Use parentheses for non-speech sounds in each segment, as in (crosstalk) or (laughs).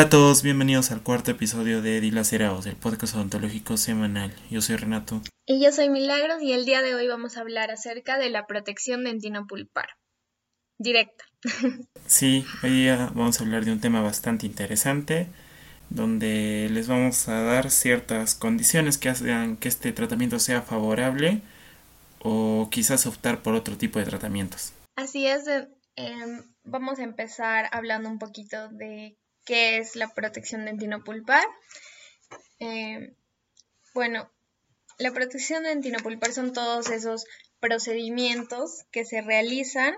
Hola a todos, bienvenidos al cuarto episodio de Dilacerados, el podcast odontológico semanal. Yo soy Renato. Y yo soy Milagros y el día de hoy vamos a hablar acerca de la protección dentinopulpar. Directa. (laughs) Sí, hoy día vamos a hablar de un tema bastante interesante, donde les vamos a dar ciertas condiciones que hagan que este tratamiento sea favorable o quizás optar por otro tipo de tratamientos. Así es, em, vamos a empezar hablando un poquito de qué es la protección dentinopulpar. Eh, bueno, la protección dentinopulpar son todos esos procedimientos que se realizan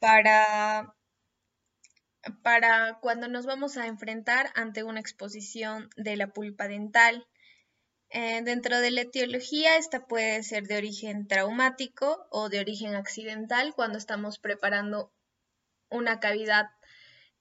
para, para cuando nos vamos a enfrentar ante una exposición de la pulpa dental. Eh, dentro de la etiología, esta puede ser de origen traumático o de origen accidental cuando estamos preparando una cavidad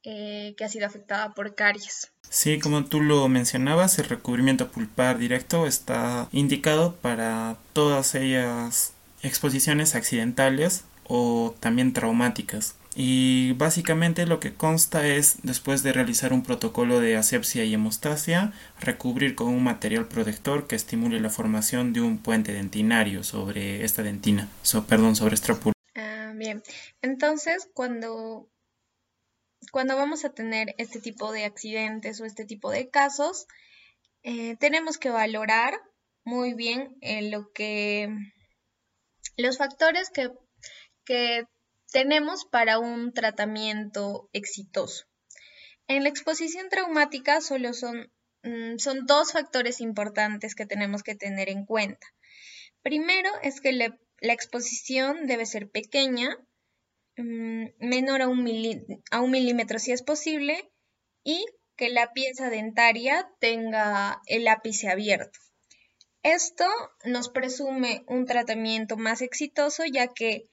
eh, que ha sido afectada por caries. Sí, como tú lo mencionabas, el recubrimiento pulpar directo está indicado para todas ellas exposiciones accidentales o también traumáticas. Y básicamente lo que consta es, después de realizar un protocolo de asepsia y hemostasia, recubrir con un material protector que estimule la formación de un puente dentinario sobre esta dentina, perdón, sobre esta pulpa. Ah, bien, entonces cuando cuando vamos a tener este tipo de accidentes o este tipo de casos, eh, tenemos que valorar muy bien eh, lo que los factores que, que tenemos para un tratamiento exitoso. En la exposición traumática solo son, mm, son dos factores importantes que tenemos que tener en cuenta. Primero es que la exposición debe ser pequeña Mm, menor a un, a un milímetro si es posible y que la pieza dentaria tenga el ápice abierto. Esto nos presume un tratamiento más exitoso ya que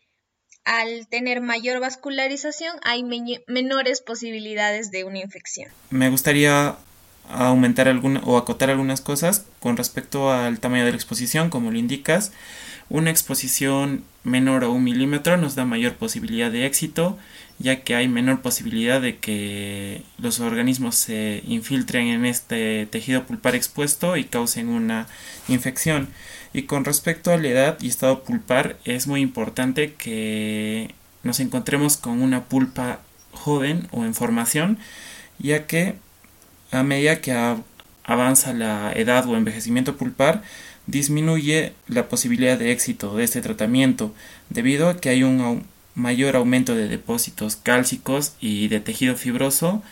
al tener mayor vascularización hay menores posibilidades de una infección. Me gustaría aumentar alguna o acotar algunas cosas con respecto al tamaño de la exposición, como lo indicas. Una exposición menor a un milímetro nos da mayor posibilidad de éxito, ya que hay menor posibilidad de que los organismos se infiltren en este tejido pulpar expuesto y causen una infección. Y con respecto a la edad y estado pulpar, es muy importante que nos encontremos con una pulpa joven o en formación, ya que a medida que avanza la edad o envejecimiento pulpar, disminuye la posibilidad de éxito de este tratamiento debido a que hay un mayor aumento de depósitos cálcicos y de tejido fibroso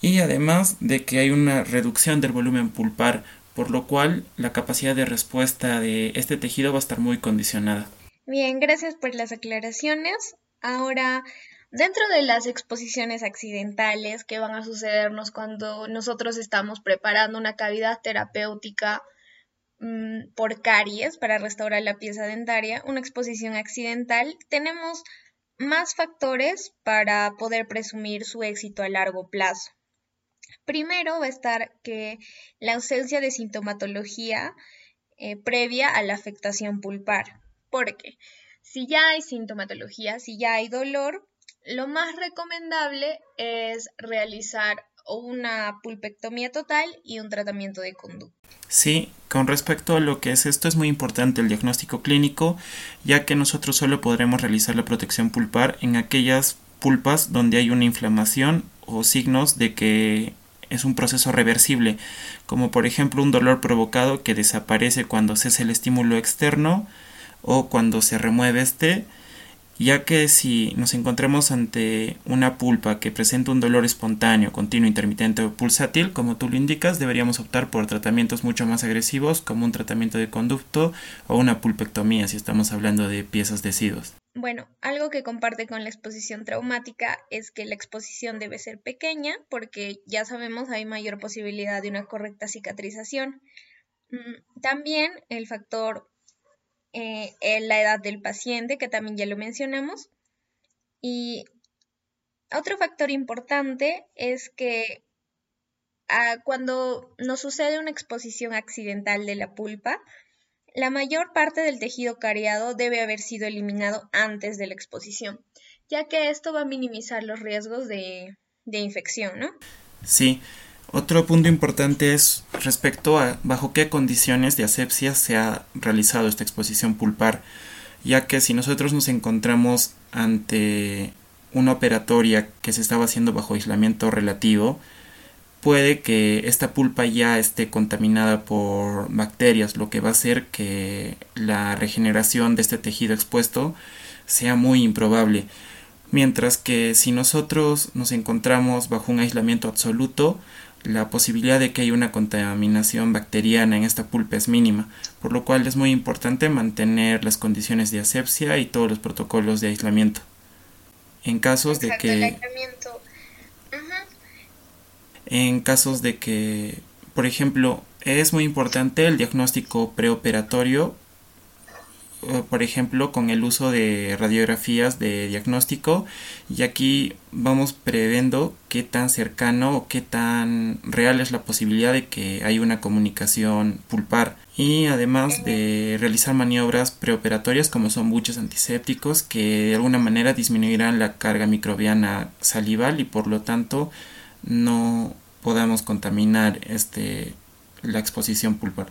y además de que hay una reducción del volumen pulpar por lo cual la capacidad de respuesta de este tejido va a estar muy condicionada. Bien, gracias por las aclaraciones. Ahora, dentro de las exposiciones accidentales que van a sucedernos cuando nosotros estamos preparando una cavidad terapéutica Mm, por caries para restaurar la pieza dentaria, una exposición accidental, tenemos más factores para poder presumir su éxito a largo plazo. Primero va a estar que la ausencia de sintomatología eh, previa a la afectación pulpar, porque si ya hay sintomatología, si ya hay dolor, lo más recomendable es realizar una pulpectomía total y un tratamiento de conducta. Sí, con respecto a lo que es esto es muy importante el diagnóstico clínico, ya que nosotros solo podremos realizar la protección pulpar en aquellas pulpas donde hay una inflamación o signos de que es un proceso reversible, como por ejemplo un dolor provocado que desaparece cuando cesa el estímulo externo o cuando se remueve este ya que si nos encontramos ante una pulpa que presenta un dolor espontáneo, continuo, intermitente o pulsátil, como tú lo indicas, deberíamos optar por tratamientos mucho más agresivos como un tratamiento de conducto o una pulpectomía si estamos hablando de piezas deciduas. Bueno, algo que comparte con la exposición traumática es que la exposición debe ser pequeña porque ya sabemos hay mayor posibilidad de una correcta cicatrización. Mm, también el factor eh, la edad del paciente, que también ya lo mencionamos. Y otro factor importante es que ah, cuando nos sucede una exposición accidental de la pulpa, la mayor parte del tejido cariado debe haber sido eliminado antes de la exposición, ya que esto va a minimizar los riesgos de, de infección, ¿no? Sí, otro punto importante es respecto a bajo qué condiciones de asepsia se ha realizado esta exposición pulpar, ya que si nosotros nos encontramos ante una operatoria que se estaba haciendo bajo aislamiento relativo, puede que esta pulpa ya esté contaminada por bacterias, lo que va a hacer que la regeneración de este tejido expuesto sea muy improbable. Mientras que si nosotros nos encontramos bajo un aislamiento absoluto, la posibilidad de que haya una contaminación bacteriana en esta pulpa es mínima, por lo cual es muy importante mantener las condiciones de asepsia y todos los protocolos de aislamiento. En casos de que en casos de que, por ejemplo, es muy importante el diagnóstico preoperatorio, por ejemplo, con el uso de radiografías de diagnóstico, y aquí vamos previendo qué tan cercano o qué tan real es la posibilidad de que haya una comunicación pulpar y además de realizar maniobras preoperatorias como son buches antisépticos que de alguna manera disminuirán la carga microbiana salival y por lo tanto no podamos contaminar este, la exposición pulpar.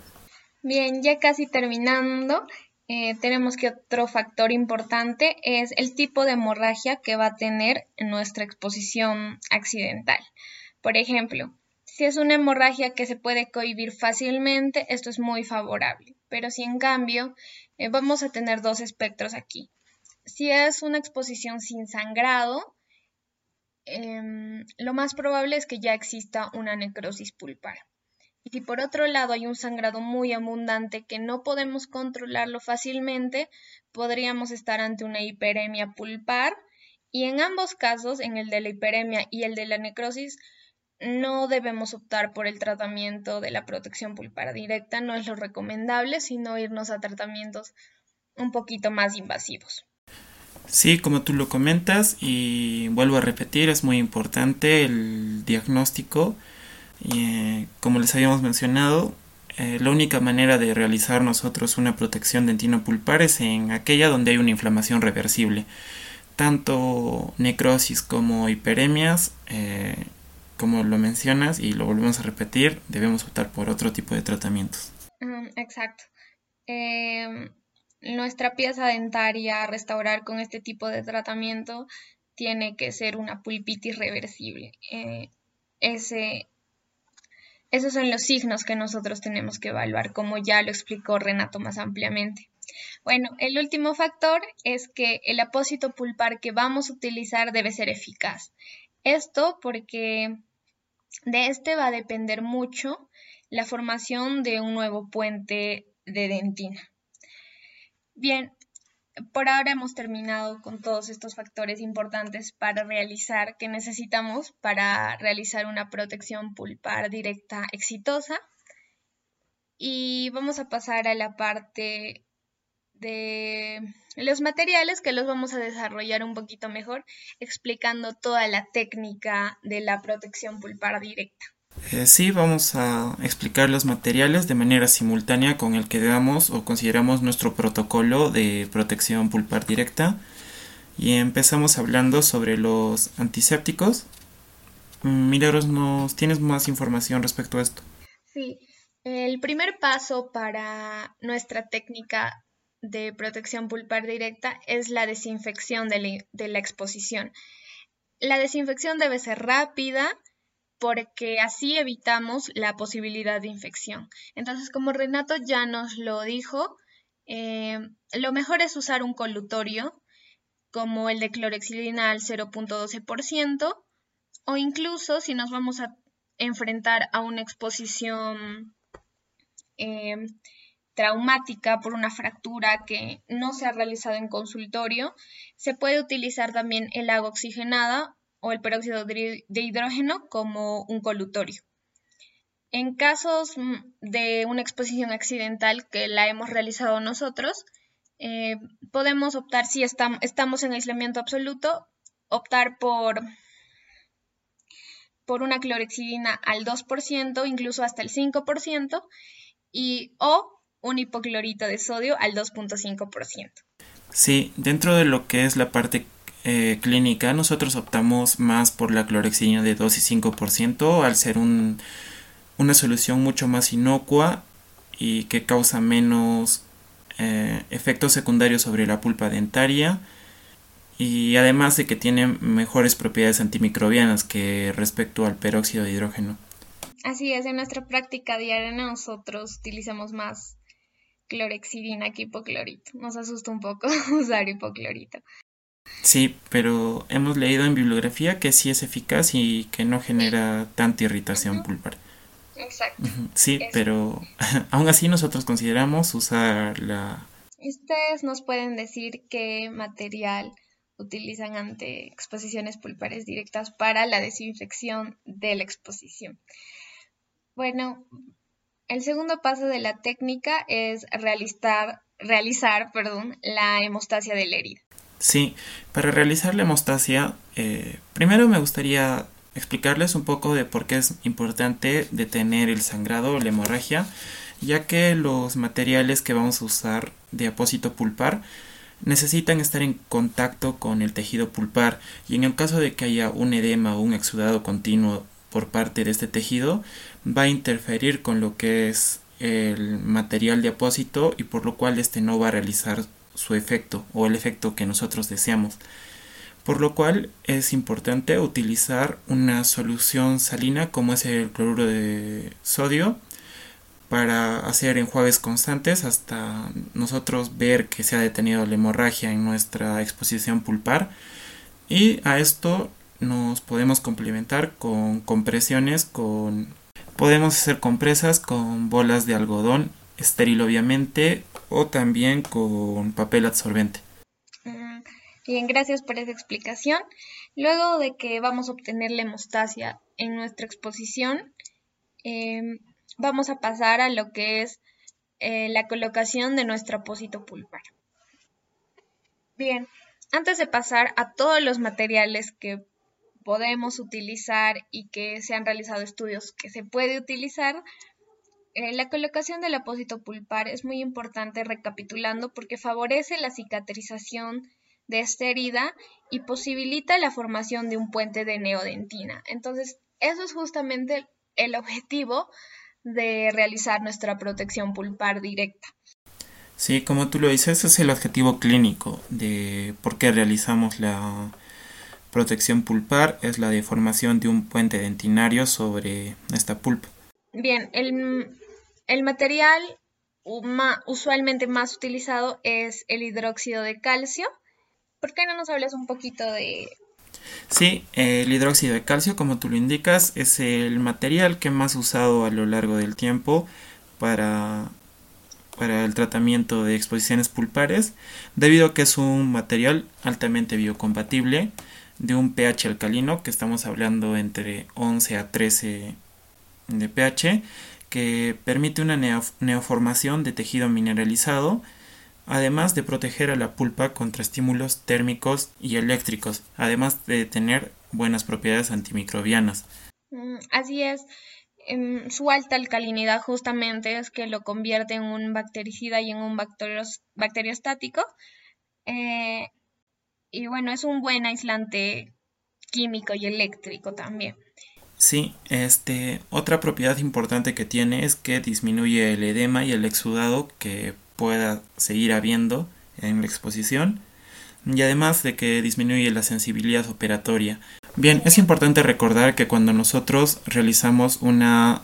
Bien, ya casi terminando, eh, tenemos que otro factor importante es el tipo de hemorragia que va a tener nuestra exposición accidental. Por ejemplo, si es una hemorragia que se puede cohibir fácilmente, esto es muy favorable. Pero si en cambio eh, vamos a tener dos espectros aquí. Si es una exposición sin sangrado, Em, lo más probable es que ya exista una necrosis pulpar. Y si por otro lado hay un sangrado muy abundante que no podemos controlarlo fácilmente, podríamos estar ante una hiperemia pulpar y en ambos casos, en el de la hiperemia y el de la necrosis, no debemos optar por el tratamiento de la protección pulpar directa, no es lo recomendable, sino irnos a tratamientos un poquito más invasivos. Sí, como tú lo comentas y vuelvo a repetir, es muy importante el diagnóstico. Eh, como les habíamos mencionado, eh, la única manera de realizar nosotros una protección dentino-pulpar es en aquella donde hay una inflamación reversible. Tanto necrosis como hiperemias, eh, como lo mencionas y lo volvemos a repetir, debemos optar por otro tipo de tratamientos. exacto. Em, nuestra pieza dentaria a restaurar con este tipo de tratamiento tiene que ser una pulpitis reversible. Ese, esos son los signos que nosotros tenemos que evaluar, como ya lo explicó Renato más ampliamente. Bueno, el último factor es que el apósito pulpar que vamos a utilizar debe ser eficaz. Esto porque de este va a depender mucho la formación de un nuevo puente de dentina. Bien, por ahora hemos terminado con todos estos factores importantes para realizar que necesitamos para realizar una protección pulpar directa exitosa. Y vamos a pasar a la parte de los materiales que los vamos a desarrollar un poquito mejor explicando toda la técnica de la protección pulpar directa. Eh, sí, vamos a explicar los materiales de manera simultánea con el que damos o consideramos nuestro protocolo de protección pulpar directa. Y empezamos hablando sobre los antisépticos. Mm, Milagros, ¿nos tienes más información respecto a esto? Sí, el primer paso para nuestra técnica de protección pulpar directa es la desinfección de la exposición. La desinfección debe ser rápida, porque así evitamos la posibilidad de infección. Entonces, como Renato ya nos lo dijo, eh, lo mejor es usar un colutorio como el de clorexidina al 0.12% o incluso si nos vamos a enfrentar a una exposición eh, traumática por una fractura que no se ha realizado en consultorio, se puede utilizar también el agua oxigenada o el peróxido de hidrógeno como un colutorio. En casos mm, de una exposición accidental que la hemos realizado nosotros, eh, podemos optar, si estamos en aislamiento absoluto, optar por, por una clorexidina al 2%, incluso hasta el 5%, y, o un hipoclorito de sodio al 2.5%. Sí, dentro de lo que es la parte eh, clínica nosotros optamos más por la clorexidina de 2 y 5% al ser un, una solución mucho más inocua y que causa menos eh, efectos secundarios sobre la pulpa dentaria y además de que tiene mejores propiedades antimicrobianas que respecto al peróxido de hidrógeno. Así es, en nuestra práctica diaria nosotros utilizamos más clorexidina que hipoclorito. Nos asusta un poco (laughs) usar hipoclorito. Sí, pero hemos leído en bibliografía que sí es eficaz y que no genera tanta irritación pulpar. Exacto. Sí, pero (laughs) aún así nosotros consideramos usar la... Ustedes nos pueden decir qué material utilizan ante exposiciones pulpares directas para la desinfección de la exposición. Bueno, el segundo paso de la técnica es realizar, realizar perdón, la hemostasia de la herida. Sí, para realizar la hemostasia, eh, primero me gustaría explicarles un poco de por qué es importante detener el sangrado o la hemorragia, ya que los materiales que vamos a usar de apósito pulpar necesitan estar en contacto con el tejido pulpar. Y en el caso de que haya un edema o un exudado continuo por parte de este tejido va a interferir con lo que es el material de apósito y por lo cual este no va a realizar su efecto o el efecto que nosotros deseamos. Por lo cual es importante utilizar una solución salina como es el cloruro de sodio para hacer enjuagues constantes hasta nosotros ver que se ha detenido la hemorragia en nuestra exposición pulpar. Y a esto nos podemos complementar con compresiones con podemos hacer compresas con bolas de algodón estéril obviamente o también con papel absorbente Bien, gracias por esa explicación. Luego de que vamos a obtener la hemostasia en nuestra exposición, em, vamos a pasar a lo que es eh, la colocación de nuestro apósito pulpar. Bien, antes de pasar a todos los materiales que podemos utilizar y que se han realizado estudios que se puede utilizar, eh, la colocación del apósito pulpar es muy importante recapitulando porque favorece la cicatrización de esta herida y posibilita la formación de un puente de neodentina. Entonces, eso es justamente el objetivo de realizar nuestra protección pulpar directa. Sí, como tú lo dices, ese es el objetivo clínico de por qué realizamos la protección pulpar, es la deformación de un puente dentinario sobre esta pulpa. Bien, el, el material usualmente más utilizado es el hidróxido de calcio, ¿Por qué no nos hablas un poquito de... Sí, el hidróxido de calcio, como tú lo indicas, es el material que más usado a lo largo del tiempo para, para el tratamiento de exposiciones pulpares, debido a que es un material altamente biocompatible de un pH alcalino, que estamos hablando entre 11 a 13 de pH, que permite una neoformación de tejido mineralizado además de proteger a la pulpa contra estímulos térmicos y eléctricos, además de tener buenas propiedades antimicrobianas. Mm, así es. Em, su alta alcalinidad justamente es que lo convierte en un bactericida y en un bacteriostático. Eh, y bueno, es un buen aislante químico y eléctrico también. Sí, este, otra propiedad importante que tiene es que disminuye el edema y el exudado que pueda seguir habiendo en la exposición y además de que disminuye la sensibilidad operatoria. Bien, es importante recordar que cuando nosotros realizamos una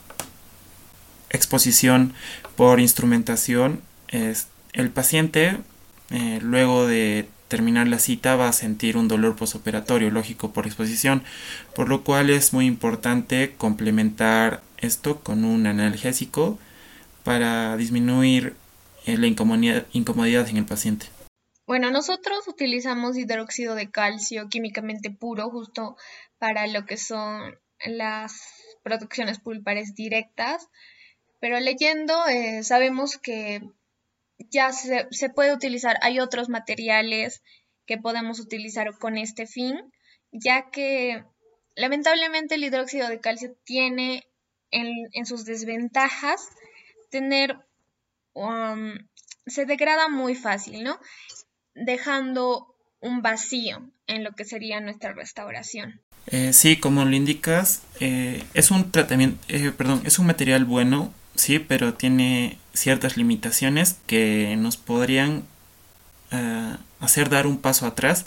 exposición por instrumentación, es, el paciente eh, luego de terminar la cita va a sentir un dolor posoperatorio, lógico, por exposición, por lo cual es muy importante complementar esto con un analgésico para disminuir eh, la incomodidad, en el paciente. Bueno, nosotros utilizamos hidróxido de calcio químicamente puro justo para lo que son las producciones pulpares directas, pero leyendo eh, sabemos que ya se, se, puede utilizar, hay otros materiales que podemos utilizar con este fin, ya que lamentablemente el hidróxido de calcio tiene en, en sus desventajas tener Um, se degrada muy fácil, ¿no? Dejando un vacío en lo que sería nuestra restauración. Eh, sí, como lo indicas, eh, es un tratamiento, eh, perdón, es un material bueno, sí, pero tiene ciertas limitaciones que nos podrían hacer dar un paso atrás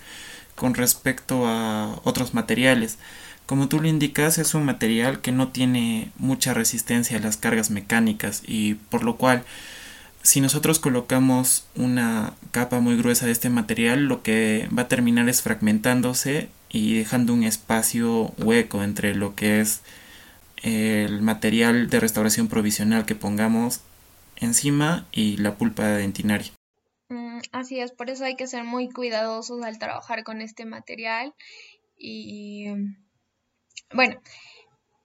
con respecto a otros materiales. Como tú lo indicas, es un material que no tiene mucha resistencia a las cargas mecánicas y por lo cual si nosotros colocamos una capa muy gruesa de este material, lo que va a terminar es fragmentándose y dejando un espacio hueco entre lo que es el material de restauración provisional que pongamos encima y la pulpa dentinaria. Mm, así es, por eso hay que ser muy cuidadosos al trabajar con este material y bueno,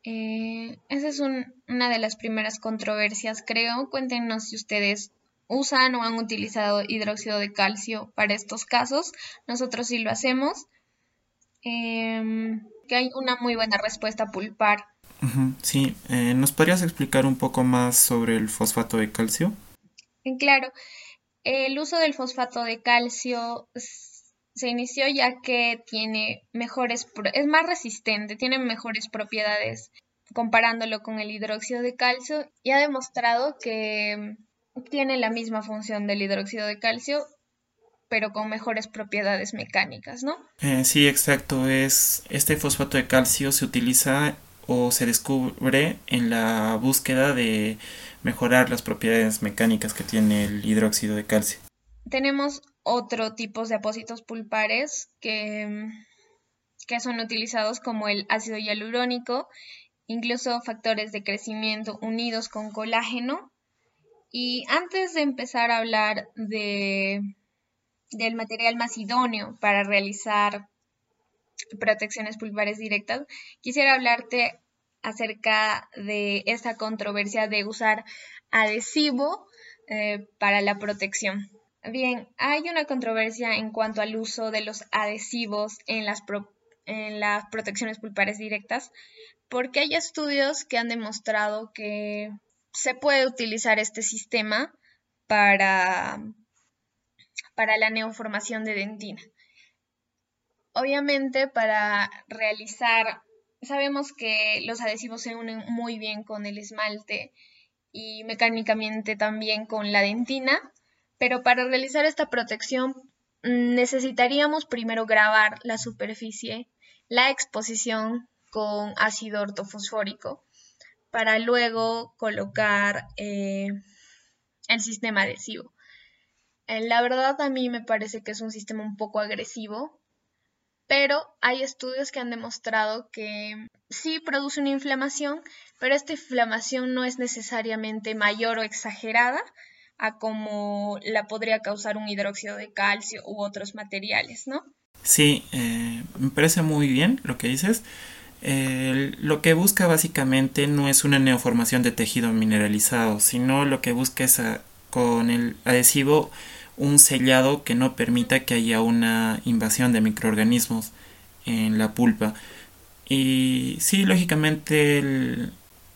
eh, esa es una de las primeras controversias, creo. Cuéntenos si ustedes usan o han utilizado hidróxido de calcio para estos casos. Nosotros sí lo hacemos. Em, que hay una muy buena respuesta pulpar. Sí, eh, ¿nos podrías explicar un poco más sobre el fosfato de calcio? Claro, el uso del fosfato de calcio se inició ya que tiene mejores, es más resistente, tiene mejores propiedades comparándolo con el hidróxido de calcio y ha demostrado que tiene la misma función del hidróxido de calcio pero con mejores propiedades mecánicas, ¿no? Eh, sí, exacto. Es este fosfato de calcio se utiliza o se descubre en la búsqueda de mejorar las propiedades mecánicas que tiene el hidróxido de calcio. Tenemos otro tipo de apósitos pulpares que, que son utilizados como el ácido hialurónico, incluso factores de crecimiento unidos con colágeno. Y antes de empezar a hablar de, del material más idóneo para realizar protecciones pulpares directas, quisiera hablarte acerca de esta controversia de usar adhesivo eh, para la protección. Bien, hay una controversia en cuanto al uso de los adhesivos en las, en las protecciones pulpares directas, porque hay estudios que han demostrado que se puede utilizar este sistema para, para la neoformación de dentina. Obviamente, para realizar, sabemos que los adhesivos se unen muy bien con el esmalte y mecánicamente también con la dentina, pero para realizar esta protección mm, necesitaríamos primero grabar la superficie, la exposición con ácido ortofosfórico, para luego colocar eh, el sistema adhesivo. Eh, la verdad a mí me parece que es un sistema un poco agresivo, pero hay estudios que han demostrado que sí produce una inflamación, pero esta inflamación no es necesariamente mayor o exagerada, a como la podría causar un hidróxido de calcio u otros materiales, ¿no? Sí, eh, me parece muy bien lo que dices. lo que busca básicamente no es una neoformación de tejido mineralizado, sino lo que busca es con el adhesivo un sellado que no permita que haya una invasión de microorganismos en la pulpa. Y sí, lógicamente el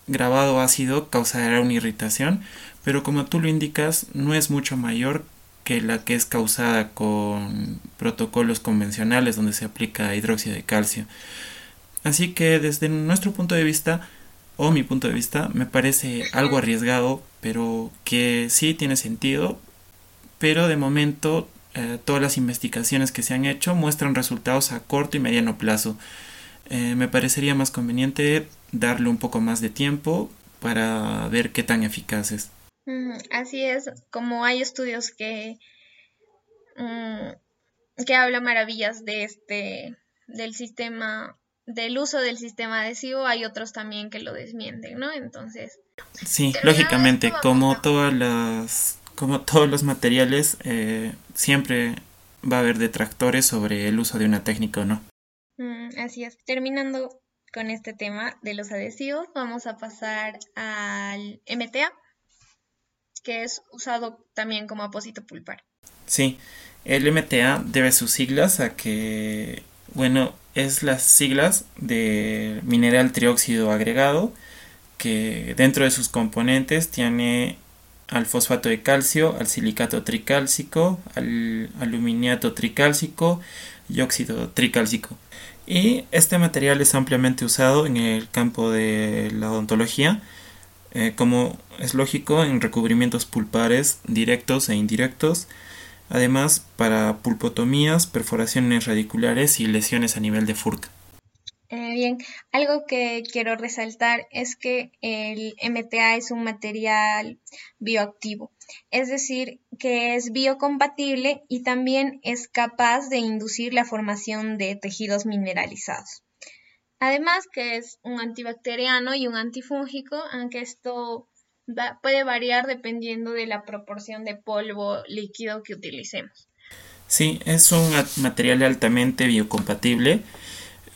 grabado ácido causará una irritación, pero como tú lo indicas, no es mucho mayor que la que es causada con protocolos convencionales donde se aplica hidróxido de calcio. Así que desde nuestro punto de vista, o mi punto de vista, me parece algo arriesgado, pero que sí tiene sentido, pero de momento eh, todas las investigaciones que se han hecho muestran resultados a corto y mediano plazo. Eh, me parecería más conveniente darle un poco más de tiempo para ver qué tan eficaz es. Mm, así es, como hay estudios que, mm, que hablan maravillas de este, del sistema, del uso del sistema adhesivo, hay otros también que lo desmienten, ¿no? Entonces. Sí, lógicamente, como todas las, como todos los materiales, eh, siempre va a haber detractores sobre el uso de una técnica o no. Mm, así es. Terminando con este tema de los adhesivos, vamos a pasar al MTA que es usado también como apósito pulpar. Sí, el MTA debe sus siglas a que, bueno, es las siglas de mineral trióxido agregado, que dentro de sus componentes tiene al fosfato de calcio, al silicato tricálcico, al aluminiato tricálcico y óxido tricálcico. Y este material es ampliamente usado en el campo de la odontología, eh, como es lógico, en recubrimientos pulpares directos e indirectos, además para pulpotomías, perforaciones radiculares y lesiones a nivel de furca. Eh, bien, algo que quiero resaltar es que el MTA es un material bioactivo, es decir, que es biocompatible y también es capaz de inducir la formación de tejidos mineralizados. Además que es un antibacteriano y un antifúngico, aunque esto puede variar dependiendo de la proporción de polvo líquido que utilicemos. Sí, es un material altamente biocompatible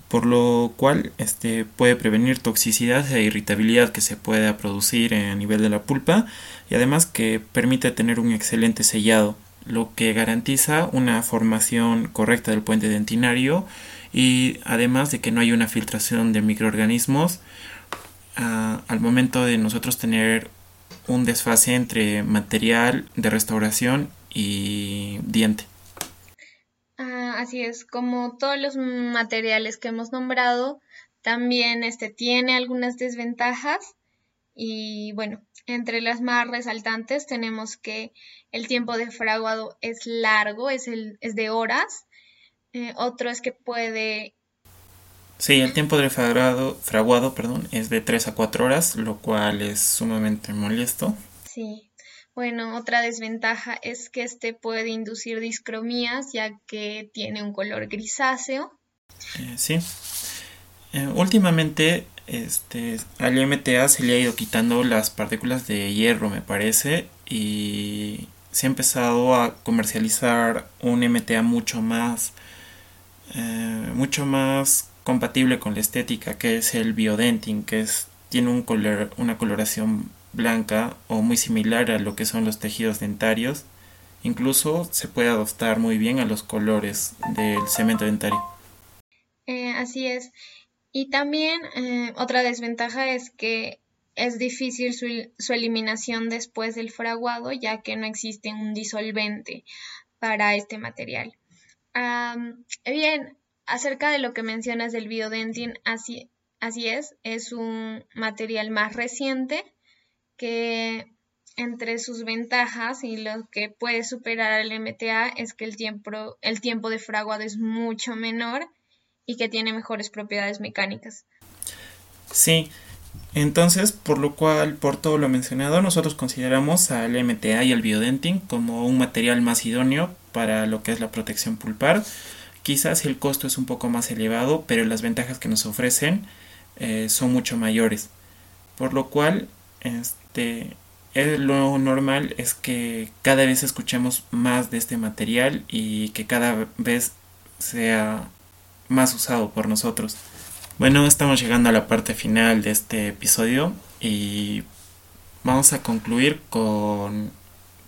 por lo cual este, puede prevenir toxicidad e irritabilidad que se pueda producir a nivel de la pulpa y además que permite tener un excelente sellado, lo que garantiza una formación correcta del puente dentinario y además de que no hay una filtración de microorganismos ah, al momento de nosotros tener un desfase entre material de restauración y diente. Así es, como todos los materiales que hemos nombrado, también este tiene algunas desventajas y bueno, entre las más resaltantes tenemos que el tiempo de fraguado es largo, es, el, es de horas. Eh, otro es que puede... Sí, el tiempo de fraguado, fraguado perdón, es de 3 a 4 horas, lo cual es sumamente molesto. Sí, bueno, otra desventaja es que este puede inducir discromías ya que tiene un color grisáceo. Eh, sí. Eh, últimamente este, al MTA se le ha ido quitando las partículas de hierro, me parece, y se ha empezado a comercializar un MTA mucho más, eh, mucho más compatible con la estética, que es el biodenting, que es, tiene un color, una coloración blanca o muy similar a lo que son los tejidos dentarios. Incluso se puede adoptar muy bien a los colores del cemento dentario. Eh, así es. Y también eh, otra desventaja es que es difícil su, eliminación después del fraguado ya que no existe un disolvente para este material. bien, acerca de lo que mencionas del biodentin, así, así es, es un material más reciente que entre sus ventajas y lo que puede superar al MTA es que el tiempo, el tiempo de fraguado es mucho menor y que tiene mejores propiedades mecánicas. Sí, entonces, por lo cual, por todo lo mencionado, nosotros consideramos al MTA y al biodenting como un material más idóneo para lo que es la protección pulpar. Quizás el costo es un poco más elevado, pero las ventajas que nos ofrecen eh, son mucho mayores. Por lo cual, este, lo normal es que cada vez escuchemos más de este material y que cada vez sea más usado por nosotros. Bueno, estamos llegando a la parte final de este episodio y vamos a concluir con,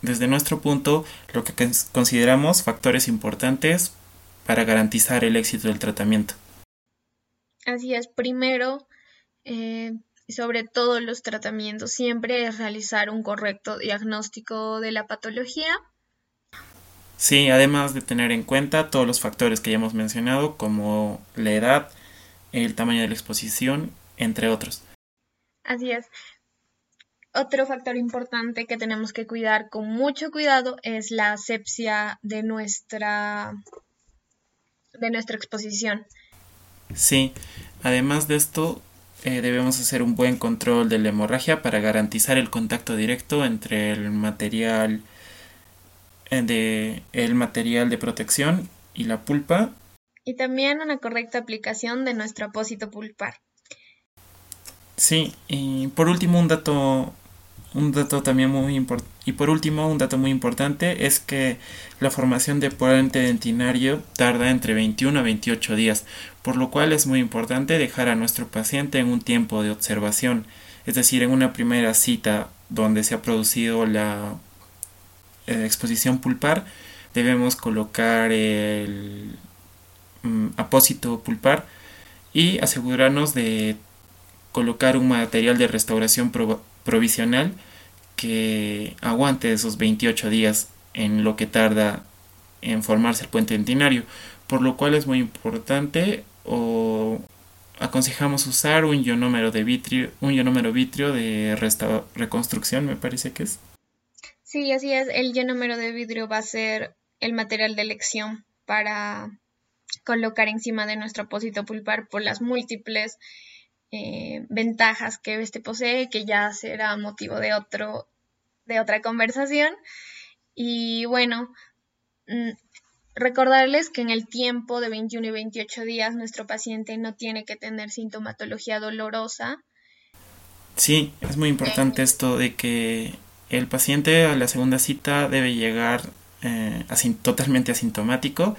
desde nuestro punto, lo que consideramos factores importantes para garantizar el éxito del tratamiento. Así es, primero, eh, y sobre todo los tratamientos siempre es realizar un correcto diagnóstico de la patología. Sí, además de tener en cuenta todos los factores que ya hemos mencionado, como la edad, el tamaño de la exposición, entre otros. Así es. Otro factor importante que tenemos que cuidar con mucho cuidado es la asepsia de nuestra de nuestra exposición. Sí, además de esto, eh, debemos hacer un buen control de la hemorragia para garantizar el contacto directo entre el material eh, de, el material de protección y la pulpa. Y también una correcta aplicación de nuestro apósito pulpar. Sí, y por último un dato un dato también muy importante y por último un dato muy importante es que la formación de puente dentinario tarda entre 21 a 28 días, por lo cual es muy importante dejar a nuestro paciente en un tiempo de observación, es decir, en una primera cita donde se ha producido la eh, exposición pulpar, debemos colocar el mm, apósito pulpar y asegurarnos de colocar un material de restauración provisional que aguante esos 28 días en lo que tarda en formarse el puente dentinario, por lo cual es muy importante o aconsejamos usar un ionómero de vitrio, un ionómero vitrio de reconstrucción, me parece que es. Sí, así es. El ionómero de vidrio va a ser el material de elección para colocar encima de nuestro apósito pulpar por las múltiples eh, ventajas que este posee, que ya será motivo de otro de otra conversación. Y bueno, mm, recordarles que en el tiempo de 21 y 28 días nuestro paciente no tiene que tener sintomatología dolorosa. Sí, es muy importante esto de que el paciente a la segunda cita debe llegar eh, totalmente asintomático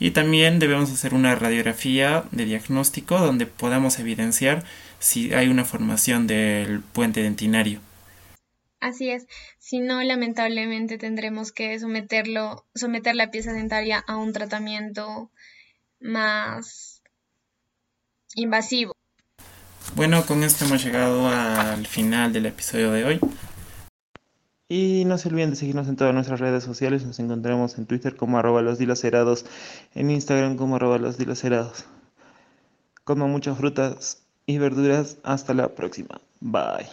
y también debemos hacer una radiografía de diagnóstico donde podamos evidenciar si hay una formación del puente dentinario. Así es, si no, lamentablemente tendremos que someterlo, someter la pieza dentaria a un tratamiento más invasivo. Bueno, con esto hemos llegado al final del episodio de hoy. Y no se olviden de seguirnos en todas nuestras redes sociales. Nos encontramos en Twitter como arroba los dilacerados, en Instagram como arroba los dilacerados. Como muchas frutas y verduras. Hasta la próxima. Bye.